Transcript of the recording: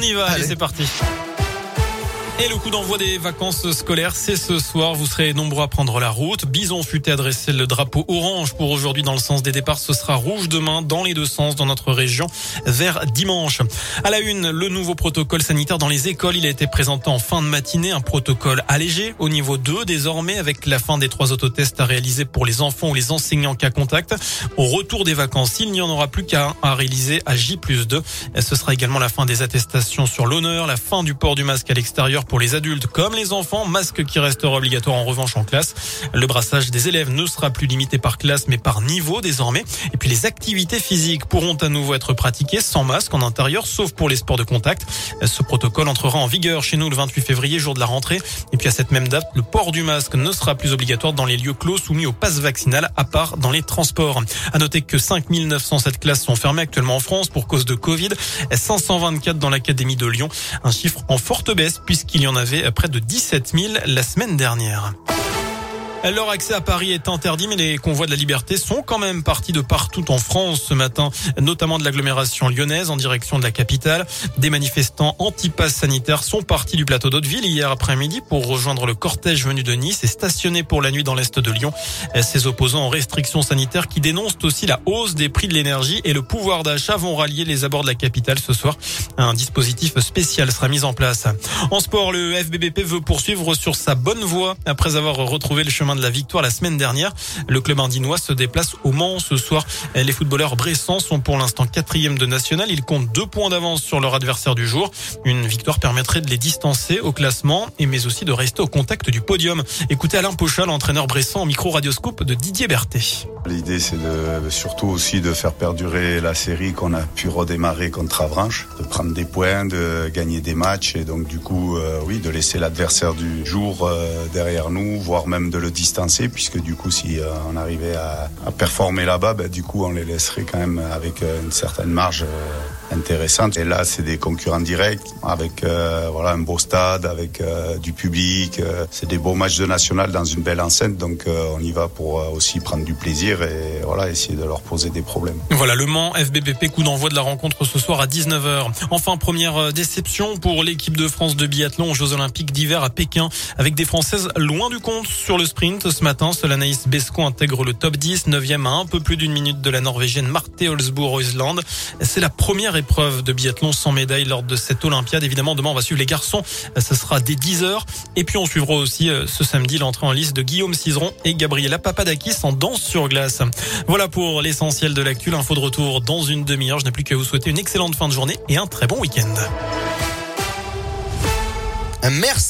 On y va, allez c'est parti. Et le coup d'envoi des vacances scolaires, c'est ce soir. Vous serez nombreux à prendre la route. Bison futé adressé le drapeau orange pour aujourd'hui dans le sens des départs. Ce sera rouge demain dans les deux sens dans notre région vers dimanche. À la une, le nouveau protocole sanitaire dans les écoles. Il a été présenté en fin de matinée. Un protocole allégé au niveau 2 désormais avec la fin des trois autotests à réaliser pour les enfants ou les enseignants cas contact. Au retour des vacances, il n'y en aura plus qu'à à réaliser à J plus 2. Ce sera également la fin des attestations sur l'honneur, la fin du port du masque à l'extérieur pour les adultes comme les enfants, masque qui restera obligatoire en revanche en classe. Le brassage des élèves ne sera plus limité par classe mais par niveau désormais. Et puis les activités physiques pourront à nouveau être pratiquées sans masque en intérieur sauf pour les sports de contact. Ce protocole entrera en vigueur chez nous le 28 février, jour de la rentrée. Et puis à cette même date, le port du masque ne sera plus obligatoire dans les lieux clos soumis au pass vaccinal à part dans les transports. À noter que 5907 classes sont fermées actuellement en France pour cause de Covid, 524 dans l'académie de Lyon, un chiffre en forte baisse puisqu'il il y en avait près de 17 000 la semaine dernière. Leur accès à Paris est interdit, mais les convois de la liberté sont quand même partis de partout en France ce matin, notamment de l'agglomération lyonnaise en direction de la capitale. Des manifestants anti-pass sanitaires sont partis du plateau d'Hauteville hier après-midi pour rejoindre le cortège venu de Nice et stationner pour la nuit dans l'est de Lyon. Ces opposants aux restrictions sanitaires qui dénoncent aussi la hausse des prix de l'énergie et le pouvoir d'achat vont rallier les abords de la capitale ce soir. Un dispositif spécial sera mis en place. En sport, le FBBP veut poursuivre sur sa bonne voie après avoir retrouvé le chemin de la victoire la semaine dernière. Le club indinois se déplace au Mans ce soir. Les footballeurs bressans sont pour l'instant quatrième de national. Ils comptent deux points d'avance sur leur adversaire du jour. Une victoire permettrait de les distancer au classement mais aussi de rester au contact du podium. Écoutez Alain Pochal, entraîneur bressan au micro radioscope de Didier Berthet. L'idée c'est de surtout aussi de faire perdurer la série qu'on a pu redémarrer contre Avranches, de prendre des points, de gagner des matchs et donc du coup euh, oui de laisser l'adversaire du jour euh, derrière nous, voire même de le puisque du coup si euh, on arrivait à, performer là-bas, ben, du coup on les laisserait quand même avec euh, une certaine marge euh, intéressante. Et là c'est des concurrents directs avec voilà un beau stade, avec du public. c'est des beaux matchs de national dans une belle enceinte, donc on y va pour aussi prendre du plaisir et voilà essayer de leur poser des problèmes. Voilà le Mans FBPP coup d'envoi de la rencontre ce soir à 19h. Enfin première déception pour l'équipe de France de biathlon aux Jeux Olympiques d'hiver à Pékin avec des Françaises loin du compte sur le sprint ce matin. Solanaïs Besco intègre le top 10, 9e à un peu plus d'une minute de la Norvégienne Marte Holzbourg-Oisland. C'est la première épreuve de biathlon sans médaille lors de cette Olympiade. Évidemment, demain, on va suivre les garçons. Ce sera dès 10h. Et puis, on suivra aussi euh, ce samedi l'entrée en liste de Guillaume Cizeron et Gabriela Papadakis en danse sur glace. Voilà pour l'essentiel de l'actu. L'info de retour dans une demi-heure. Je n'ai plus qu'à vous souhaiter une excellente fin de journée et un très bon week-end. Merci.